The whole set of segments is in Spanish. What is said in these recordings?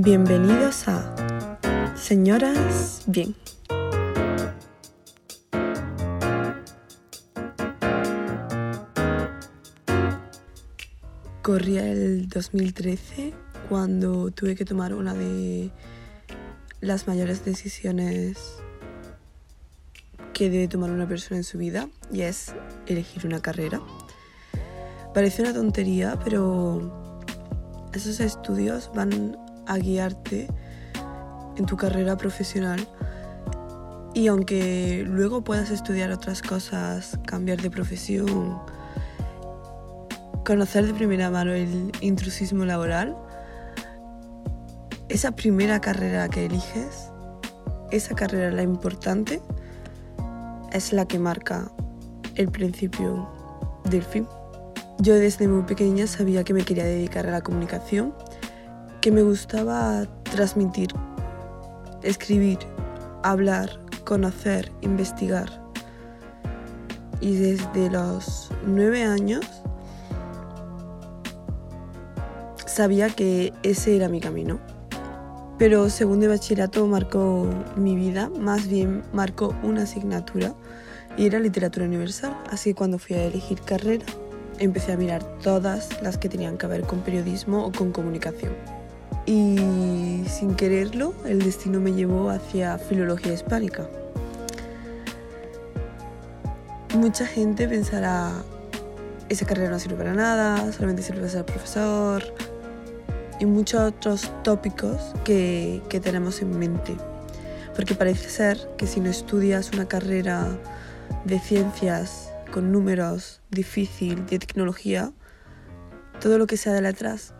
Bienvenidos a Señoras Bien. Corría el 2013 cuando tuve que tomar una de las mayores decisiones que debe tomar una persona en su vida y es elegir una carrera. Parece una tontería, pero esos estudios van a guiarte en tu carrera profesional y aunque luego puedas estudiar otras cosas, cambiar de profesión, conocer de primera mano el intrusismo laboral, esa primera carrera que eliges, esa carrera la importante, es la que marca el principio del fin. Yo desde muy pequeña sabía que me quería dedicar a la comunicación, que me gustaba transmitir, escribir, hablar, conocer, investigar. Y desde los nueve años sabía que ese era mi camino. Pero segundo de bachillerato marcó mi vida, más bien marcó una asignatura y era literatura universal. Así que cuando fui a elegir carrera, empecé a mirar todas las que tenían que ver con periodismo o con comunicación. Y sin quererlo, el destino me llevó hacia filología hispánica. Mucha gente pensará, esa carrera no sirve para nada, solamente sirve para ser profesor, y muchos otros tópicos que, que tenemos en mente. Porque parece ser que si no estudias una carrera de ciencias con números difícil, de tecnología, todo lo que sea de letras,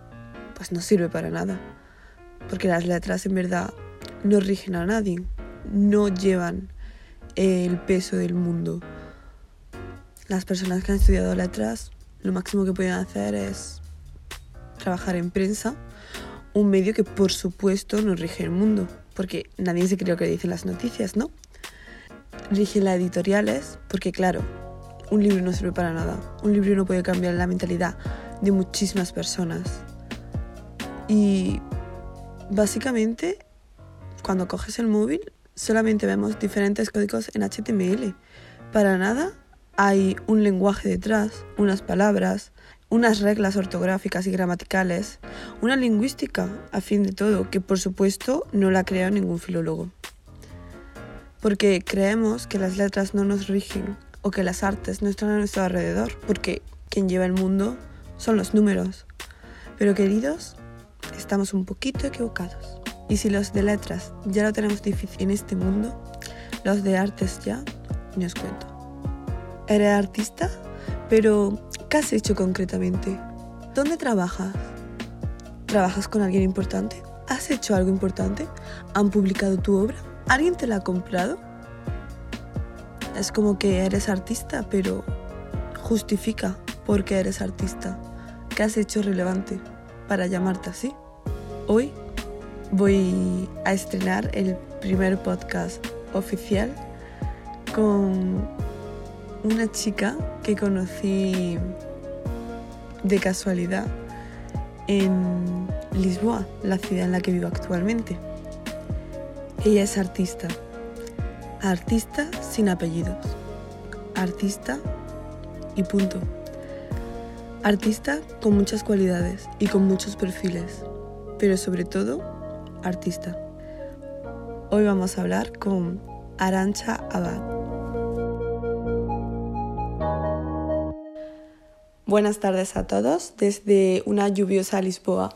pues no sirve para nada. Porque las letras en verdad no rigen a nadie, no llevan el peso del mundo. Las personas que han estudiado letras, lo máximo que pueden hacer es trabajar en prensa, un medio que por supuesto no rige el mundo, porque nadie se cree lo que dicen las noticias, ¿no? Rigen las editoriales, porque claro, un libro no sirve para nada, un libro no puede cambiar la mentalidad de muchísimas personas. Y básicamente, cuando coges el móvil, solamente vemos diferentes códigos en HTML. Para nada hay un lenguaje detrás, unas palabras, unas reglas ortográficas y gramaticales, una lingüística, a fin de todo, que por supuesto no la crea ningún filólogo. Porque creemos que las letras no nos rigen o que las artes no están a nuestro alrededor, porque quien lleva el mundo son los números. Pero queridos, estamos un poquito equivocados. Y si los de letras ya lo tenemos difícil en este mundo, los de artes ya, ni os cuento. ¿Eres artista? Pero ¿Qué has hecho concretamente? ¿Dónde trabajas? ¿Trabajas con alguien importante? ¿Has hecho algo importante? ¿Han publicado tu obra? ¿Alguien te la ha comprado? Es como que eres artista, pero justifica por qué eres artista. ¿Qué has hecho relevante para llamarte así? Hoy voy a estrenar el primer podcast oficial con una chica que conocí de casualidad en Lisboa, la ciudad en la que vivo actualmente. Ella es artista, artista sin apellidos, artista y punto. Artista con muchas cualidades y con muchos perfiles, pero sobre todo artista. Hoy vamos a hablar con Arancha Abad. Buenas tardes a todos desde una lluviosa Lisboa.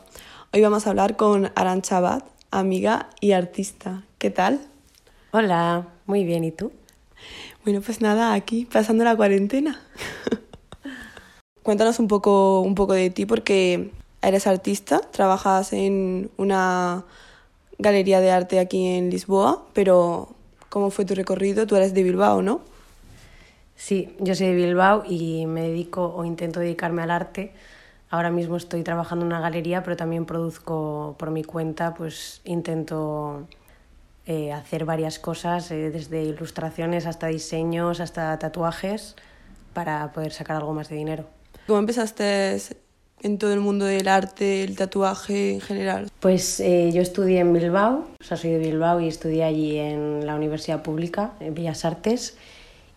Hoy vamos a hablar con Arancha Abad, amiga y artista. ¿Qué tal? Hola, muy bien, ¿y tú? Bueno, pues nada, aquí pasando la cuarentena. Cuéntanos un poco, un poco de ti porque eres artista, trabajas en una galería de arte aquí en Lisboa, pero ¿cómo fue tu recorrido? Tú eres de Bilbao, ¿no? Sí, yo soy de Bilbao y me dedico o intento dedicarme al arte. Ahora mismo estoy trabajando en una galería, pero también produzco por mi cuenta, pues intento eh, hacer varias cosas, eh, desde ilustraciones hasta diseños, hasta tatuajes, para poder sacar algo más de dinero. ¿Cómo empezaste en todo el mundo del arte, el tatuaje en general? Pues eh, yo estudié en Bilbao, o sea, soy de Bilbao y estudié allí en la Universidad Pública, en Bellas Artes,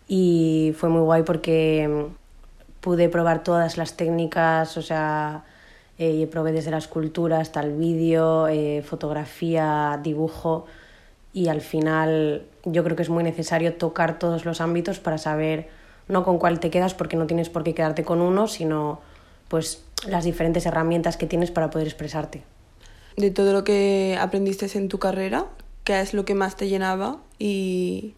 y fue muy guay porque mm, pude probar todas las técnicas, o sea, eh, probé desde la escultura hasta el vídeo, eh, fotografía, dibujo, y al final yo creo que es muy necesario tocar todos los ámbitos para saber no con cuál te quedas, porque no tienes por qué quedarte con uno, sino pues las diferentes herramientas que tienes para poder expresarte. De todo lo que aprendiste en tu carrera, ¿qué es lo que más te llenaba? Y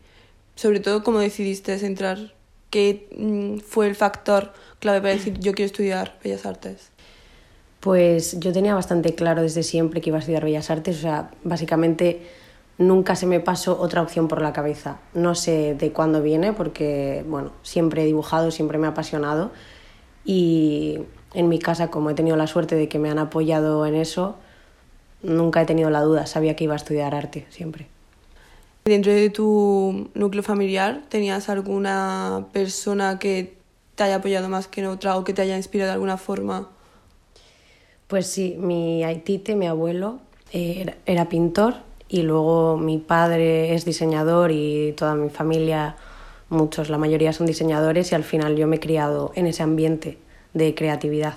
sobre todo, ¿cómo decidiste entrar? ¿Qué mm, fue el factor clave para decir yo quiero estudiar Bellas Artes? Pues yo tenía bastante claro desde siempre que iba a estudiar Bellas Artes, o sea, básicamente nunca se me pasó otra opción por la cabeza. No sé de cuándo viene porque, bueno, siempre he dibujado, siempre me ha apasionado y en mi casa, como he tenido la suerte de que me han apoyado en eso, nunca he tenido la duda, sabía que iba a estudiar arte siempre. Dentro de tu núcleo familiar, ¿tenías alguna persona que te haya apoyado más que en otra o que te haya inspirado de alguna forma? Pues sí, mi aitite, mi abuelo, era, era pintor y luego mi padre es diseñador y toda mi familia, muchos, la mayoría son diseñadores y al final yo me he criado en ese ambiente de creatividad.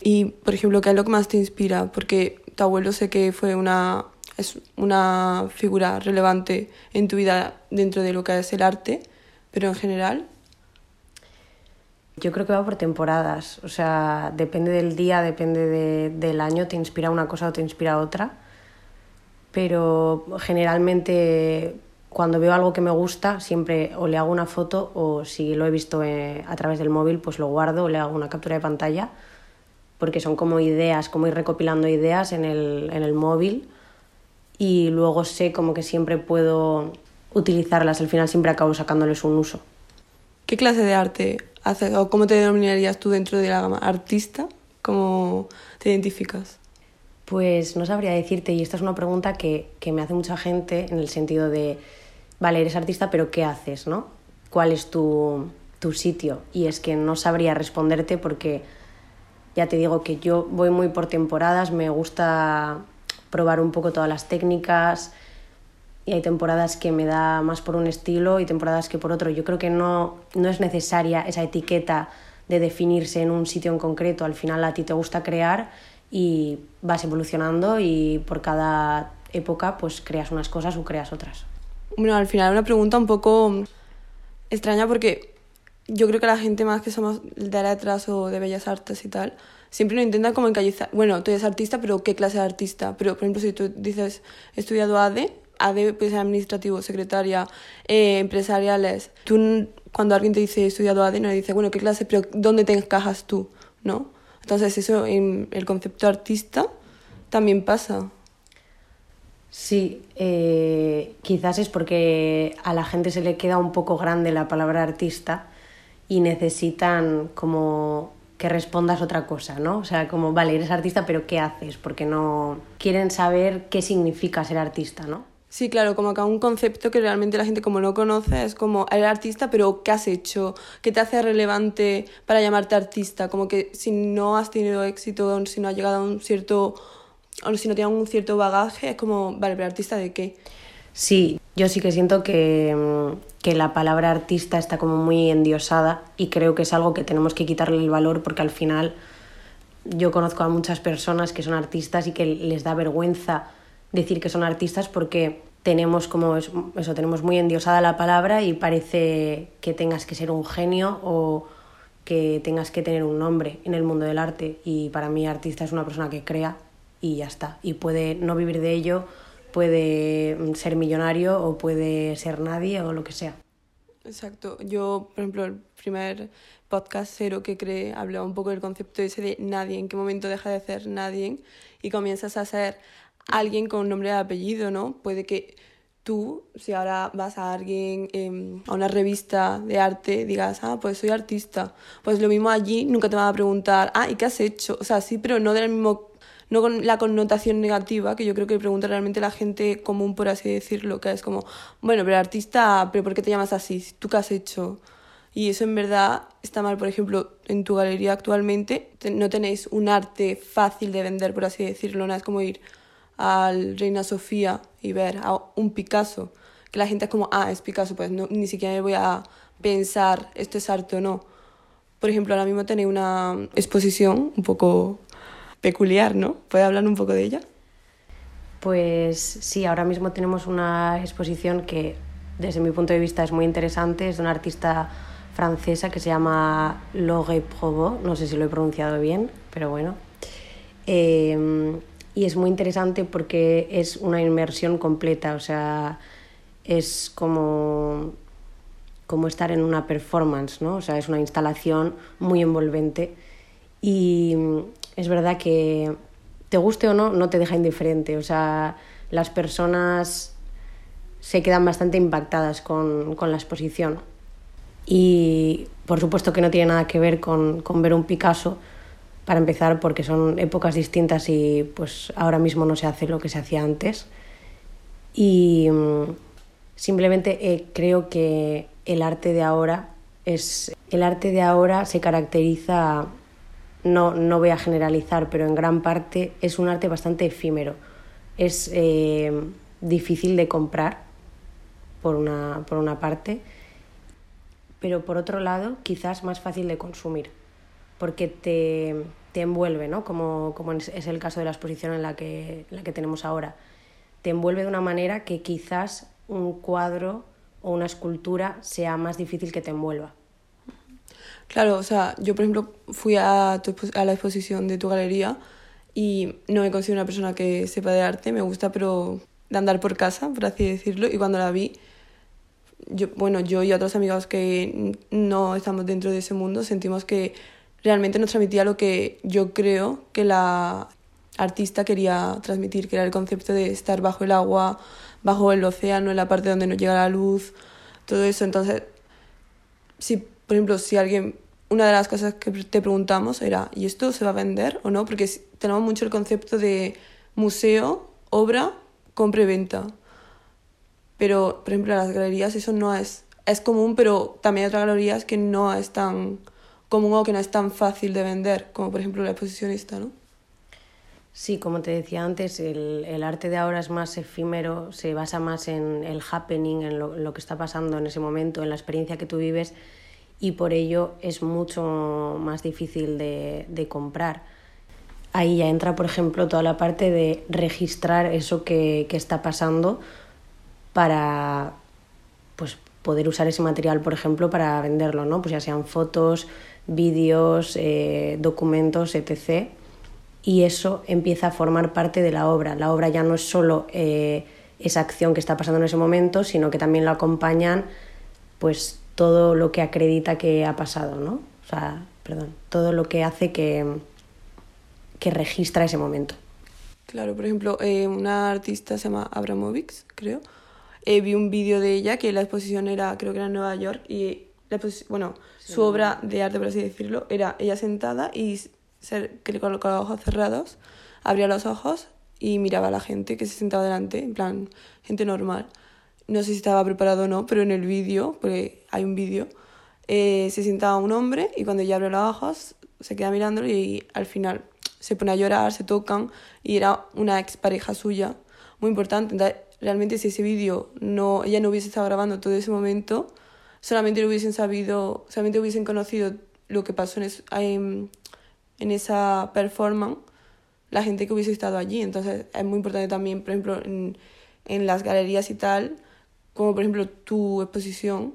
Y, por ejemplo, ¿qué es lo que más te inspira? Porque tu abuelo sé que fue una, es una figura relevante en tu vida dentro de lo que es el arte, pero en general. Yo creo que va por temporadas, o sea, depende del día, depende de, del año, te inspira una cosa o te inspira otra, pero generalmente cuando veo algo que me gusta, siempre o le hago una foto o si lo he visto eh, a través del móvil, pues lo guardo o le hago una captura de pantalla, porque son como ideas, como ir recopilando ideas en el, en el móvil y luego sé como que siempre puedo utilizarlas, al final siempre acabo sacándoles un uso. ¿Qué clase de arte haces o cómo te denominarías tú dentro de la gama artista? ¿Cómo te identificas? Pues no sabría decirte, y esta es una pregunta que, que me hace mucha gente en el sentido de vale, eres artista, pero ¿qué haces? ¿no? ¿Cuál es tu, tu sitio? Y es que no sabría responderte porque ya te digo que yo voy muy por temporadas, me gusta probar un poco todas las técnicas y hay temporadas que me da más por un estilo y temporadas que por otro. Yo creo que no, no es necesaria esa etiqueta de definirse en un sitio en concreto. Al final a ti te gusta crear y vas evolucionando y por cada época pues creas unas cosas o creas otras. Bueno, al final una pregunta un poco extraña porque yo creo que la gente más que somos de letras o de bellas artes y tal, siempre nos intenta como encallizar. Bueno, tú eres artista, pero ¿qué clase de artista? Pero, por ejemplo, si tú dices, he estudiado ADE, ADE puede ser administrativo, secretaria, eh, empresariales. Tú, cuando alguien te dice he estudiado ADE, no le dice, bueno, ¿qué clase? Pero ¿dónde te encajas tú? ¿No? Entonces, eso en el concepto artista también pasa. Sí, eh, quizás es porque a la gente se le queda un poco grande la palabra artista y necesitan como que respondas otra cosa, ¿no? O sea, como, vale, eres artista, pero ¿qué haces? Porque no quieren saber qué significa ser artista, ¿no? Sí, claro, como acá un concepto que realmente la gente como no conoce es como, eres artista, pero ¿qué has hecho? ¿Qué te hace relevante para llamarte artista? Como que si no has tenido éxito, si no has llegado a un cierto o si no tienen un cierto bagaje, es como, vale, pero artista de qué? Sí, yo sí que siento que, mm, que, la palabra artista está como muy endiosada y creo que es algo que tenemos que quitarle el valor porque al final yo conozco a muchas personas que son artistas y que les da vergüenza decir que son artistas porque tenemos como eso, tenemos muy endiosada la palabra y parece que tengas que ser un genio o que tengas que tener un nombre en el mundo del arte y para mí artista es una persona que crea y ya está. Y puede no vivir de ello, puede ser millonario o puede ser nadie o lo que sea. Exacto. Yo, por ejemplo, el primer podcast cero que creé hablaba un poco del concepto ese de nadie, en qué momento deja de ser nadie y comienzas a ser alguien con nombre y apellido, ¿no? Puede que tú, si ahora vas a alguien, em, a una revista de arte, digas, ah, pues soy artista. Pues lo mismo allí, nunca te van a preguntar, ah, ¿y qué has hecho? O sea, sí, pero no del mismo no con la connotación negativa, que yo creo que pregunta realmente la gente común, por así decirlo, que es como, bueno, pero artista, ¿pero por qué te llamas así? ¿Tú qué has hecho? Y eso en verdad está mal. Por ejemplo, en tu galería actualmente no tenéis un arte fácil de vender, por así decirlo. No es como ir al Reina Sofía y ver a un Picasso, que la gente es como, ah, es Picasso, pues no, ni siquiera voy a pensar esto es arte o no. Por ejemplo, ahora mismo tenéis una exposición un poco peculiar, ¿no? ¿Puede hablar un poco de ella? Pues sí, ahora mismo tenemos una exposición que desde mi punto de vista es muy interesante, es de una artista francesa que se llama Laure Provo, no sé si lo he pronunciado bien, pero bueno. Eh, y es muy interesante porque es una inmersión completa, o sea, es como, como estar en una performance, ¿no? O sea, es una instalación muy envolvente y es verdad que te guste o no, no te deja indiferente, o sea, las personas se quedan bastante impactadas con, con la exposición. Y por supuesto que no tiene nada que ver con, con ver un Picasso, para empezar porque son épocas distintas y pues ahora mismo no se hace lo que se hacía antes. Y simplemente eh, creo que el arte de ahora es el arte de ahora se caracteriza no, no voy a generalizar, pero en gran parte es un arte bastante efímero. Es eh, difícil de comprar, por una, por una parte, pero por otro lado, quizás más fácil de consumir, porque te, te envuelve, ¿no? Como, como, es el caso de la exposición en la, que, en la que tenemos ahora. Te envuelve de una manera que quizás un cuadro o una escultura sea más difícil que te envuelva. Claro, o sea, yo por ejemplo fui a, a la exposición de tu galería y no me considero una persona que sepa de arte, me gusta pero de andar por casa, por así decirlo, y cuando la vi, yo, bueno, yo y otros amigos que no estamos dentro de ese mundo sentimos que realmente nos transmitía lo que yo creo que la artista quería transmitir, que era el concepto de estar bajo el agua, bajo el océano, en la parte donde no llega la luz, todo eso. Entonces, si, por ejemplo, si alguien una de las cosas que te preguntamos era, ¿y esto se va a vender o no? Porque tenemos mucho el concepto de museo, obra, compra y venta. Pero, por ejemplo, en las galerías eso no es, es común, pero también hay otras galerías que no es tan común o que no es tan fácil de vender, como por ejemplo la exposicionista, ¿no? Sí, como te decía antes, el, el, arte de ahora es más efímero, se basa más en el happening, en lo, lo que está pasando en ese momento, en la experiencia que tú vives y por ello es mucho más difícil de, de comprar. Ahí ya entra, por ejemplo, toda la parte de registrar eso que, que está pasando para pues, poder usar ese material, por ejemplo, para venderlo, ¿no? Pues ya sean fotos, vídeos, eh, documentos, etc. Y eso empieza a formar parte de la obra. La obra ya no es solo eh, esa acción que está pasando en ese momento, sino que también lo acompañan pues todo lo que acredita que ha pasado, ¿no? O sea, perdón, todo lo que hace que, que registra ese momento. Claro, por ejemplo, eh, una artista se llama Abramovic, creo. Eh, vi un vídeo de ella que la exposición era, creo que era en Nueva York, y la bueno, su obra de arte, por así decirlo, era ella sentada y ser, que los ojos cerrados, abría los ojos y miraba a la gente que se sentaba delante, en plan, gente normal no sé si estaba preparado o no, pero en el vídeo, porque hay un vídeo, eh, se sentaba un hombre y cuando ella abre los ojos se queda mirándolo y al final se pone a llorar, se tocan y era una expareja suya, muy importante. Realmente si ese vídeo no, ella no hubiese estado grabando todo ese momento, solamente lo hubiesen sabido, solamente hubiesen conocido lo que pasó en, en esa performance, la gente que hubiese estado allí. Entonces es muy importante también, por ejemplo, en las galerías y tal, como por ejemplo tu exposición,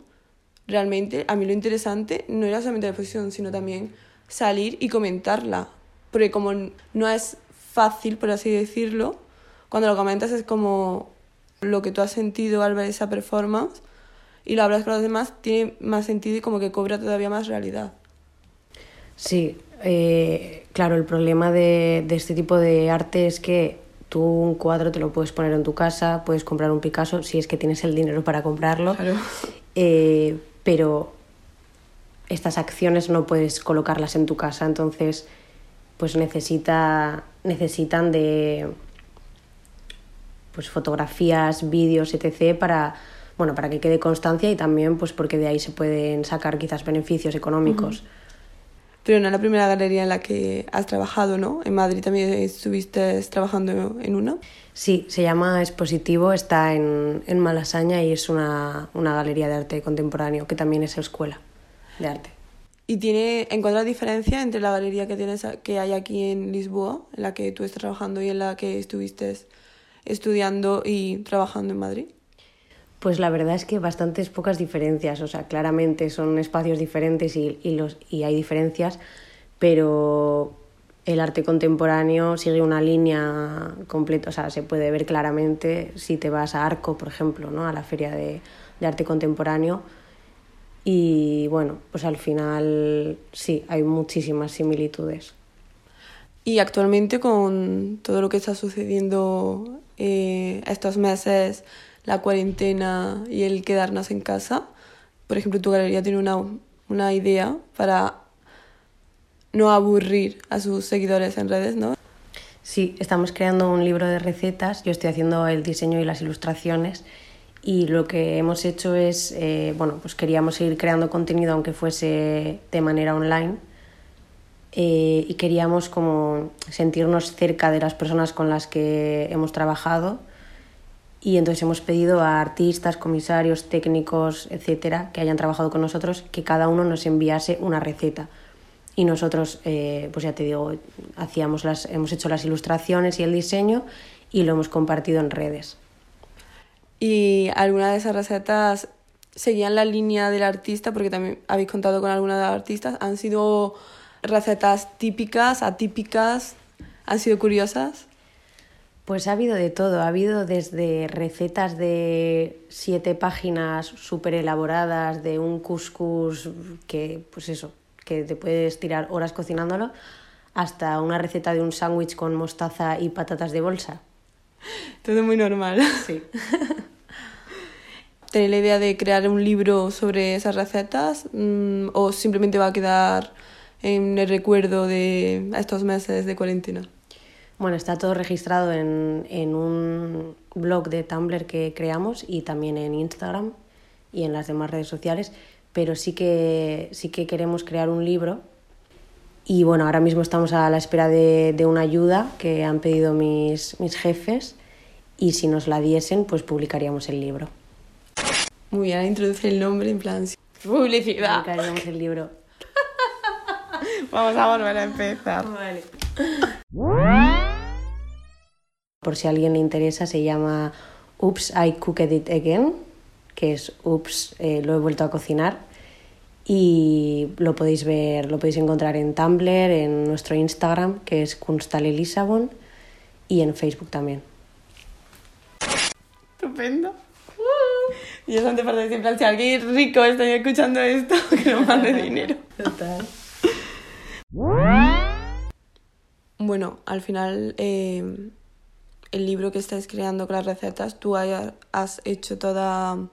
realmente a mí lo interesante no era solamente la exposición, sino también salir y comentarla. Porque como no es fácil, por así decirlo, cuando lo comentas es como lo que tú has sentido al ver esa performance y lo hablas con los demás, tiene más sentido y como que cobra todavía más realidad. Sí, eh, claro, el problema de, de este tipo de arte es que Tú un cuadro te lo puedes poner en tu casa, puedes comprar un Picasso si es que tienes el dinero para comprarlo, eh, pero estas acciones no puedes colocarlas en tu casa, entonces pues necesita, necesitan de pues fotografías, vídeos, etc. para bueno, para que quede constancia y también pues porque de ahí se pueden sacar quizás beneficios económicos. Pero no es la primera galería en la que has trabajado, ¿no? En Madrid también estuviste trabajando en una. Sí, se llama Expositivo, está en, en Malasaña y es una, una galería de arte contemporáneo que también es escuela de arte. ¿Y tiene, encuentras diferencia entre la galería que, tienes, que hay aquí en Lisboa, en la que tú estás trabajando y en la que estuviste estudiando y trabajando en Madrid? Pues la verdad es que bastantes pocas diferencias, o sea, claramente son espacios diferentes y, y, los, y hay diferencias, pero el arte contemporáneo sigue una línea completa, o sea, se puede ver claramente si te vas a Arco, por ejemplo, ¿no? a la feria de, de arte contemporáneo. Y bueno, pues al final sí, hay muchísimas similitudes. Y actualmente con todo lo que está sucediendo eh, estos meses, la cuarentena y el quedarnos en casa. Por ejemplo, tu galería tiene una, una idea para no aburrir a sus seguidores en redes, ¿no? Sí, estamos creando un libro de recetas, yo estoy haciendo el diseño y las ilustraciones y lo que hemos hecho es, eh, bueno, pues queríamos seguir creando contenido aunque fuese de manera online eh, y queríamos como sentirnos cerca de las personas con las que hemos trabajado y entonces hemos pedido a artistas, comisarios, técnicos, etcétera, que hayan trabajado con nosotros, que cada uno nos enviase una receta. Y nosotros, eh, pues ya te digo, hacíamos las, hemos hecho las ilustraciones y el diseño y lo hemos compartido en redes. ¿Y alguna de esas recetas seguían la línea del artista? Porque también habéis contado con alguna de las artistas. ¿Han sido recetas típicas, atípicas? ¿Han sido curiosas? Pues ha habido de todo, ha habido desde recetas de siete páginas súper elaboradas de un couscous que, pues eso, que te puedes tirar horas cocinándolo, hasta una receta de un sándwich con mostaza y patatas de bolsa. Todo muy normal. Sí. ¿Tenéis la idea de crear un libro sobre esas recetas mm, o simplemente va a quedar en el recuerdo de estos meses de cuarentena? Bueno, está todo registrado en, en, un blog de Tumblr que creamos y también en Instagram y en las demás redes sociales, pero sí que, sí que queremos crear un libro y bueno, ahora mismo estamos a la espera de, de una ayuda que han pedido mis, mis jefes y si nos la diesen, pues publicaríamos el libro. Muy bien, introduce el nombre en plan publicidad. Publicaríamos el libro. Vamos a volver a empezar. Vale. Por si a alguien le interesa, se llama Oops, I Cooked It Again, que es Oops, eh, lo he vuelto a cocinar. Y lo podéis ver, lo podéis encontrar en Tumblr, en nuestro Instagram, que es Kunstale Lissabon, y en Facebook también. Estupendo. Y eso antes para decir, si alguien rico está escuchando esto, que nos mande dinero. Total. Bueno, al final eh, el libro que estás creando con las recetas, tú has hecho toda,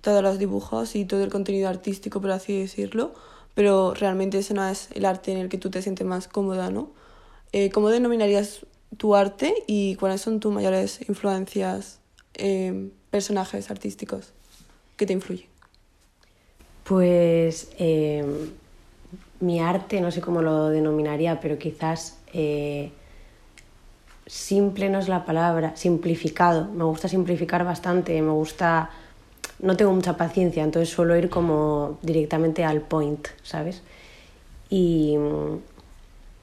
todos los dibujos y todo el contenido artístico, por así decirlo, pero realmente ese no es el arte en el que tú te sientes más cómoda, ¿no? Eh, ¿Cómo denominarías tu arte y cuáles son tus mayores influencias, eh, personajes artísticos que te influyen? Pues eh, mi arte, no sé cómo lo denominaría, pero quizás eh, simple no es la palabra, simplificado. Me gusta simplificar bastante, me gusta... No tengo mucha paciencia, entonces suelo ir como directamente al point, ¿sabes? Y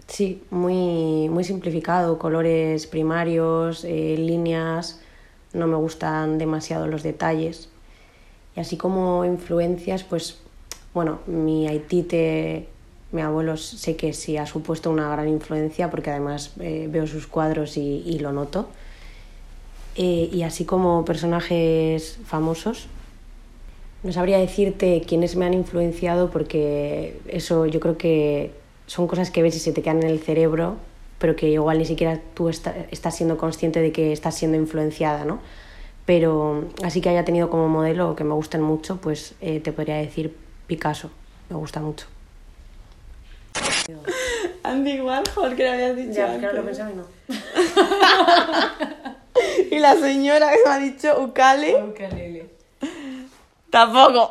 sí, muy, muy simplificado, colores primarios, eh, líneas, no me gustan demasiado los detalles. Y así como influencias, pues bueno, mi Haitite mi abuelo sé que sí ha supuesto una gran influencia porque además eh, veo sus cuadros y, y lo noto. Eh, y así como personajes famosos, no sabría decirte quiénes me han influenciado porque eso yo creo que son cosas que ves y se te quedan en el cerebro, pero que igual ni siquiera tú está, estás siendo consciente de que estás siendo influenciada, ¿no? Pero así que haya tenido como modelo que me gusten mucho, pues eh, te podría decir Picasso, me gusta mucho. Andy Warhol, que lo habías dicho. Ya, antes. claro, lo pensaba y no. y la señora que me ha dicho Ukale. Ukelele. Tampoco.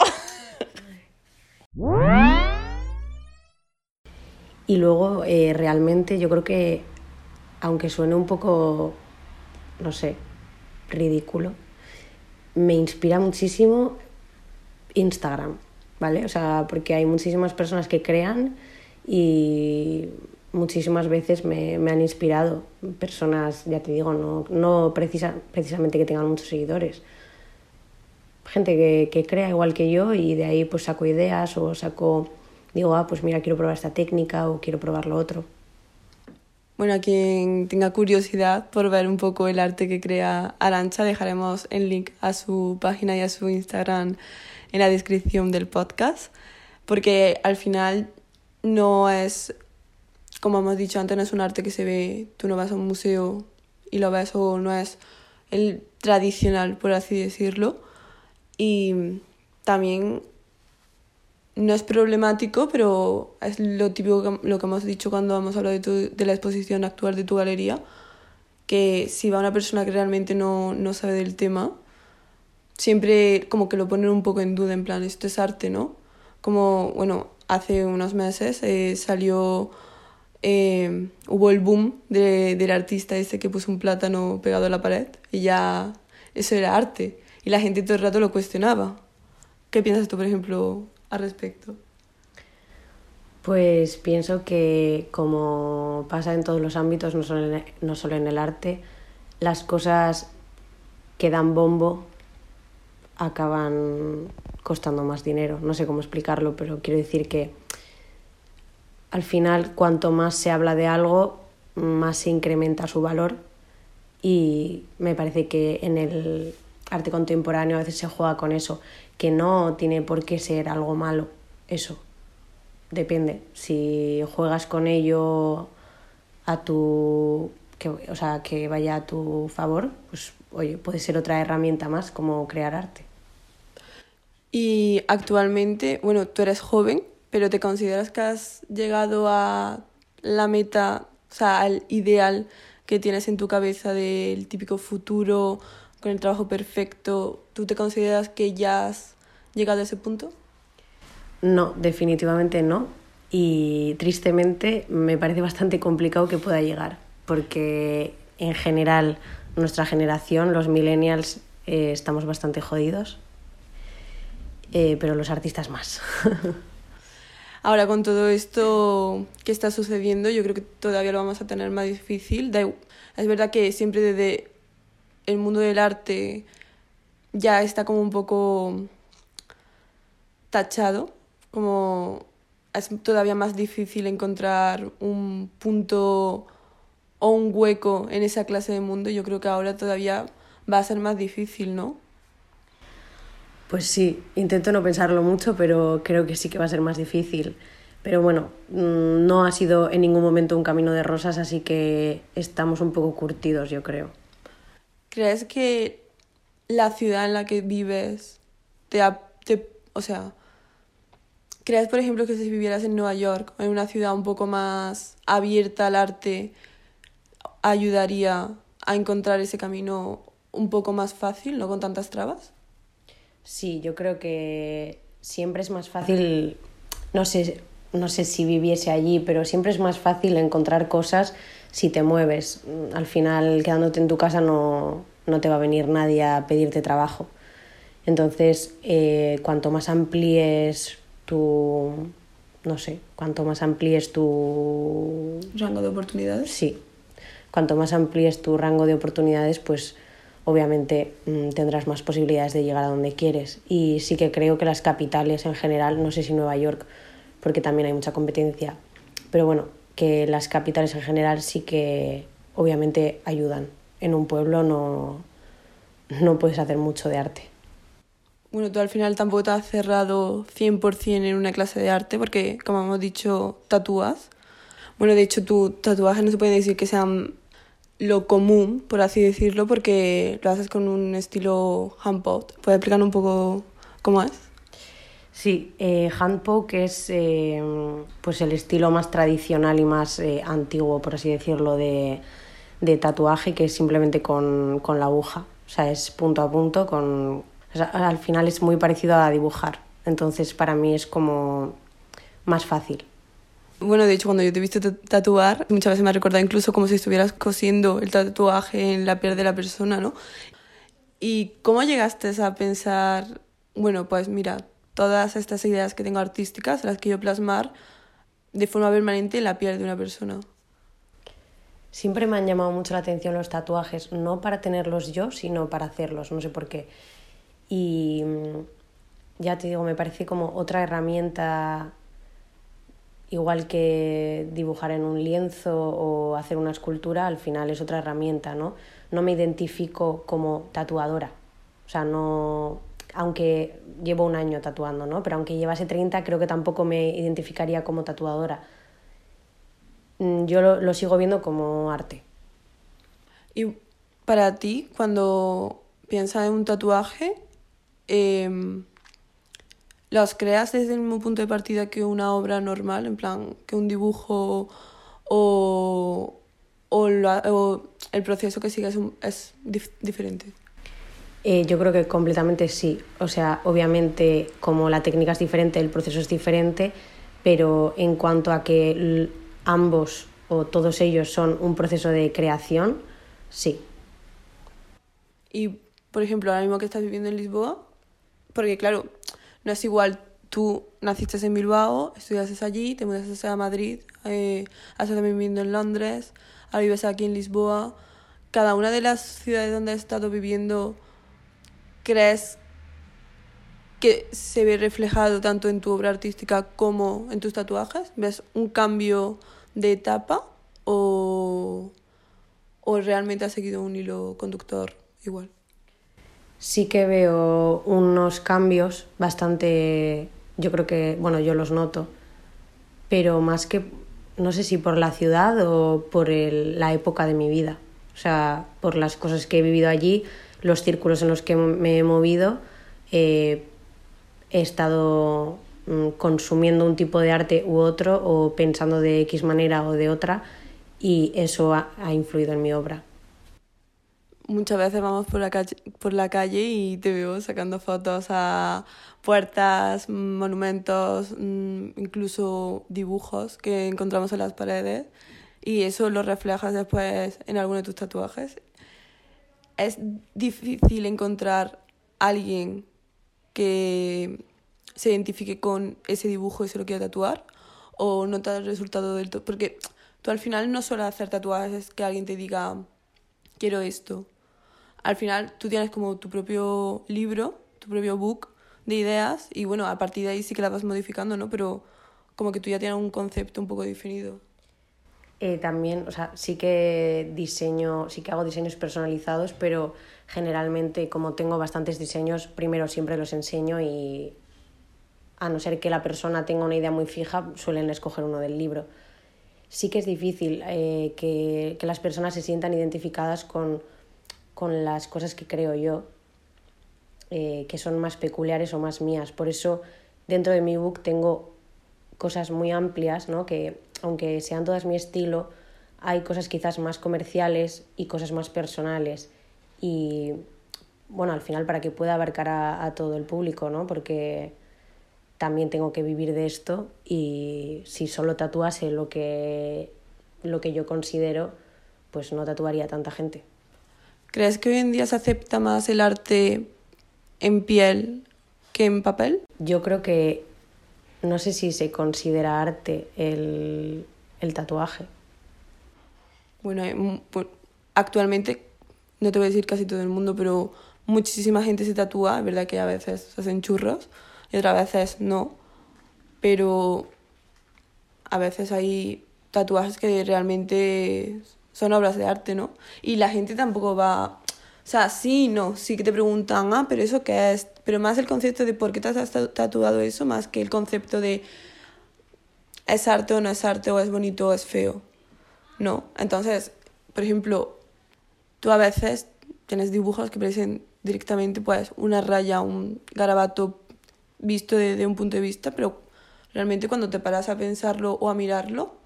Y luego, eh, realmente, yo creo que, aunque suene un poco, no sé, ridículo, me inspira muchísimo Instagram, ¿vale? O sea, porque hay muchísimas personas que crean y muchísimas veces me, me han inspirado. Personas, ya te digo, no, no precisa, precisamente que tengan muchos seguidores. Gente que, que crea igual que yo y de ahí pues saco ideas o saco, digo, ah, pues mira, quiero probar esta técnica o quiero probar lo otro. Bueno, a quien tenga curiosidad por ver un poco el arte que crea Arancha, dejaremos el link a su página y a su Instagram en la descripción del podcast, porque al final no es, como hemos dicho antes, no es un arte que se ve, tú no vas a un museo y lo ves o no es el tradicional, por así decirlo. Y también no es problemático, pero es lo típico que, lo que hemos dicho cuando hemos hablado de, tu, de la exposición actual de tu galería, que si va una persona que realmente no, no sabe del tema, siempre como que lo ponen un poco en duda, en plan, esto es arte, ¿no? Como, bueno, hace unos meses eh, salió, eh, hubo el boom de, del artista ese que puso un plátano pegado a la pared y ya eso era arte. Y la gente todo el rato lo cuestionaba. ¿Qué piensas tú, por ejemplo, al respecto? Pues pienso que como pasa en todos los ámbitos, no solo en, no solo en el arte, las cosas que dan bombo acaban costando más dinero. No sé cómo explicarlo, pero quiero decir que al final cuanto más se habla de algo, más se incrementa su valor y me parece que en el arte contemporáneo a veces se juega con eso, que no tiene por qué ser algo malo, eso. Depende. Si juegas con ello a tu. Que, o sea, que vaya a tu favor, pues oye, puede ser otra herramienta más como crear arte. Y actualmente, bueno, tú eres joven, pero ¿te consideras que has llegado a la meta, o sea, al ideal que tienes en tu cabeza del típico futuro con el trabajo perfecto? ¿Tú te consideras que ya has llegado a ese punto? No, definitivamente no. Y tristemente me parece bastante complicado que pueda llegar, porque en general nuestra generación, los millennials, eh, estamos bastante jodidos, eh, pero los artistas más. Ahora con todo esto que está sucediendo, yo creo que todavía lo vamos a tener más difícil. Es verdad que siempre desde el mundo del arte ya está como un poco tachado, como es todavía más difícil encontrar un punto o un hueco en esa clase de mundo. Yo creo que ahora todavía va a ser más difícil, ¿no? Pues sí, intento no pensarlo mucho, pero creo que sí que va a ser más difícil. Pero bueno, mm, no ha sido en ningún momento un camino de rosas, así que estamos un poco curtidos, yo creo. ¿Crees que la ciudad en la que vives te, te o sea, crees por ejemplo que si vivieras en Nueva York o en una ciudad un poco más abierta al arte ayudaría a encontrar ese camino un poco más fácil, no con tantas trabas? Sí, yo creo que siempre es más fácil, no sé, no sé si viviese allí, pero siempre es más fácil encontrar cosas si te mueves. Al final, quedándote en tu casa no, no te va a venir nadie a pedirte trabajo. Entonces, eh, cuanto más amplíes tu, no sé, cuanto más amplíes tu... ¿Rango de oportunidades? Sí. Cuanto más amplíes tu rango de oportunidades, pues obviamente mm, tendrás más posibilidades de llegar a donde quieres. Y sí que creo que las capitales en general, no sé si Nueva York, porque también hay mucha competencia, pero bueno, que las capitales en general sí que obviamente ayudan. En un pueblo no, no puedes hacer mucho de arte. Bueno, tú al final tampoco te has cerrado 100% en una clase de arte porque, como hemos dicho, tatúas. Bueno, de hecho, tu tatuajes no se puede decir que sean lo común, por así decirlo, porque lo haces con un estilo handpoke. ¿Puedes explicar un poco cómo es? Sí, eh, handpoke es eh, pues el estilo más tradicional y más eh, antiguo, por así decirlo, de, de tatuaje, que es simplemente con, con, la aguja. O sea, es punto a punto con al final es muy parecido a dibujar. Entonces para mí es como más fácil. Bueno, de hecho, cuando yo te he visto tatuar, muchas veces me ha recordado incluso como si estuvieras cosiendo el tatuaje en la piel de la persona, ¿no? ¿Y cómo llegaste a pensar, bueno, pues mira, todas estas ideas que tengo artísticas las quiero plasmar de forma permanente en la piel de una persona? Siempre me han llamado mucho la atención los tatuajes, no para tenerlos yo, sino para hacerlos, no sé por qué. Y mm, ya te digo, me parece como otra herramienta igual que dibujar en un lienzo o hacer una escultura, al final es otra herramienta, ¿no? No me identifico como tatuadora. O sea, no. Aunque llevo un año tatuando, ¿no? Pero aunque llevase 30, creo que tampoco me identificaría como tatuadora. Mm, yo lo, sigo viendo como arte. Y para ti, cuando piensas en un tatuaje, em, ¿Los creas desde el mismo punto de partida que una obra normal, en plan, que un dibujo o, o, el proceso que sigues es diferente? Eh, yo creo que completamente sí. O sea, obviamente como la técnica es diferente, el proceso es diferente, pero en cuanto a que ambos o todos ellos son un proceso de creación, sí. Y, por ejemplo, ahora mismo que estás viviendo en Lisboa, porque claro, no es igual tú naciste en Bilbao, estudiaste allí, te mudaste a Madrid, eh, has estado viviendo en Londres, ahora vives aquí en Lisboa. Cada una de las ciudades donde has estado viviendo, ¿crees que se ve reflejado tanto en tu obra artística como en tus tatuajes? ¿Ves un cambio de etapa o, o realmente has seguido un hilo conductor igual? Sí que veo unos cambios bastante, yo creo que, bueno, yo los noto, pero más que, no sé si por la ciudad o por la época de mi vida, o sea, por las cosas que he vivido allí, los círculos en los que me he movido, eh, he estado mm, consumiendo un tipo de arte u otro o pensando de X manera o de otra y eso ha influido en mi obra muchas veces vamos por la, calle, por la calle y te veo sacando fotos a puertas, monumentos, mm, incluso dibujos que encontramos en las paredes y eso lo reflejas después en alguno de tus tatuajes. Es difícil encontrar alguien que se identifique con ese dibujo y se lo quiera tatuar o no te el resultado del todo. Porque tú al final no solo hacer tatuajes que alguien te diga quiero esto al final tú tienes como tu propio libro, tu propio book de ideas y bueno, a partir de ahí sí que las vas modificando, ¿no? Pero como que tú ya tienes un concepto un poco definido. Eh, también, o sea, sí que diseño, sí que hago diseños personalizados, pero generalmente como tengo bastantes diseños, primero siempre los enseño y a no ser que la persona tenga una idea muy fija, suelen escoger uno del libro. Sí que es difícil eh, que, que las personas se sientan identificadas con con las cosas que creo yo, eh, que son más peculiares o más mías. Por eso dentro de mi book tengo cosas muy amplias, ¿no? que aunque sean todas mi estilo, hay cosas quizás más comerciales y cosas más personales. Y bueno, al final para que pueda abarcar a, todo el público, ¿no? Porque también tengo que vivir de esto y si solo tatuase lo que, lo que yo considero, pues no tatuaría tanta gente. ¿Crees que hoy en día se acepta más el arte en piel que en papel? Yo creo que no sé si se considera arte el, tatuaje. Bueno, actualmente, no te voy a decir casi todo el mundo, pero muchísima gente se tatúa. Es verdad que a veces se hacen churros y otras veces no. Pero a veces hay tatuajes que realmente son obras de arte, ¿no? Y la gente tampoco va... O sea, sí, no, sí que te preguntan, ah, pero eso qué es, pero más el concepto de por qué te has tatuado eso, más que el concepto de es arte o no es arte, o es bonito o es feo. No, entonces, por ejemplo, tú a veces tienes dibujos que parecen directamente pues una raya, un garabato visto desde un punto de vista, pero realmente cuando te paras a pensarlo o a mirarlo,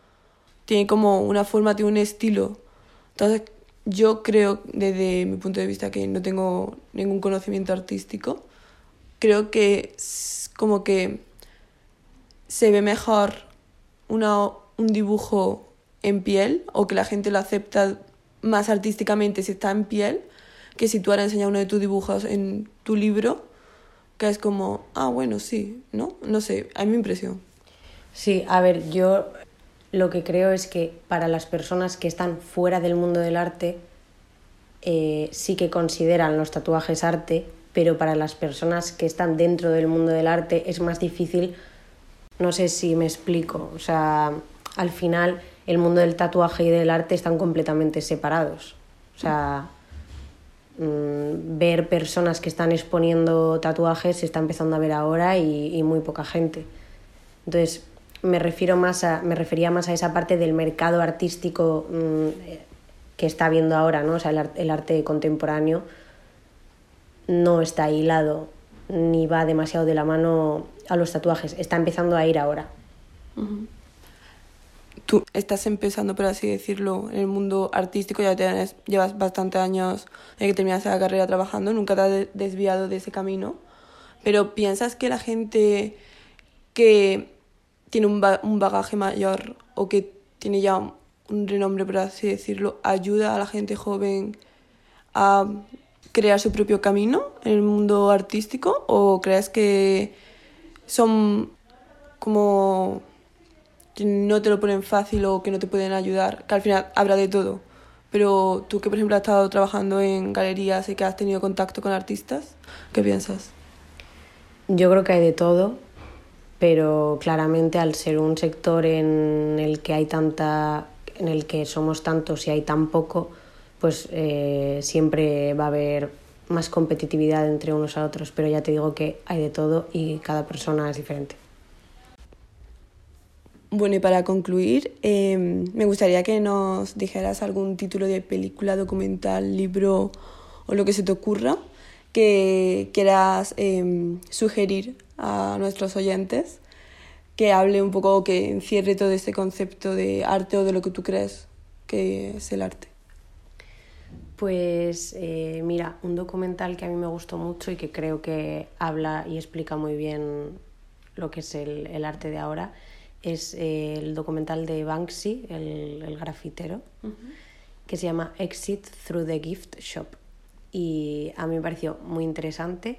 tiene como una forma, tiene un estilo entonces, yo creo, desde mi punto de vista, que no tengo ningún conocimiento artístico, creo que como que se ve mejor una, un dibujo en piel o que la gente lo acepta más artísticamente si está en piel que si tú ahora enseñas uno de tus dibujos en tu libro, que es como, ah, bueno, sí, ¿no? No sé, a mi impresión. Sí, a ver, yo lo que creo es que para las personas que están fuera del mundo del arte, eh, sí que consideran los tatuajes arte, pero para las personas que están dentro del mundo del arte es más difícil, no sé si me explico, o sea, al final el mundo del tatuaje y del arte están completamente separados. O sea, mm, ver personas que están exponiendo tatuajes se está empezando a ver ahora y, muy poca gente. Entonces, me, refiero más a, me refería más a esa parte del mercado artístico mm, que está viendo ahora, ¿no? O sea, el, arte contemporáneo no está hilado ni va demasiado de la mano a los tatuajes. Está empezando a ir ahora. Tú estás empezando, por así decirlo, en el mundo artístico, ya tienes, llevas bastantes años que terminaste la carrera trabajando, nunca te has desviado de ese camino, pero piensas que la gente que tiene un, un bagaje mayor o que tiene ya un renombre, por así decirlo, ayuda a la gente joven a crear su propio camino en el mundo artístico o crees que son como que no te lo ponen fácil o que no te pueden ayudar, que al final habrá de todo. Pero tú que por ejemplo has estado trabajando en galerías y que has tenido contacto con artistas, ¿qué piensas? Yo creo que hay de todo, pero claramente al ser un sector en el que hay tanta, en el que somos tantos y hay tan poco, pues eh, siempre va a haber más competitividad entre unos a otros, pero ya te digo que hay de todo y cada persona es diferente. Bueno, y para concluir, em, me gustaría que nos dijeras algún título de película, documental, libro o lo que se te ocurra que quieras em, sugerir a nuestros oyentes, que hable un poco, que encierre todo este concepto de arte o de lo que tú crees que es el arte. Pues eh, mira, un documental que a mí me gustó mucho y que creo que habla y explica muy bien lo que es el arte de ahora es eh, el documental de Banksy, el, grafitero, que se llama Exit Through the Gift Shop. Y a mí me pareció muy interesante,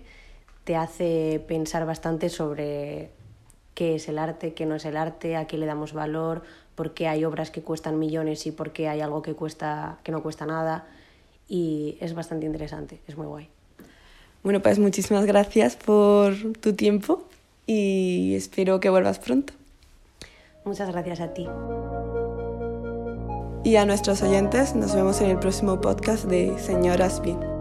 te hace pensar bastante sobre qué es el arte, qué no es el arte, a qué le damos valor, por qué hay obras que cuestan millones y por qué hay algo que, cuesta, que no cuesta nada. Y es bastante interesante, es muy guay. Bueno, pues muchísimas gracias por tu tiempo y espero que vuelvas pronto. Muchas gracias a ti. Y a nuestros oyentes, nos vemos en el próximo podcast de Señoras Bien.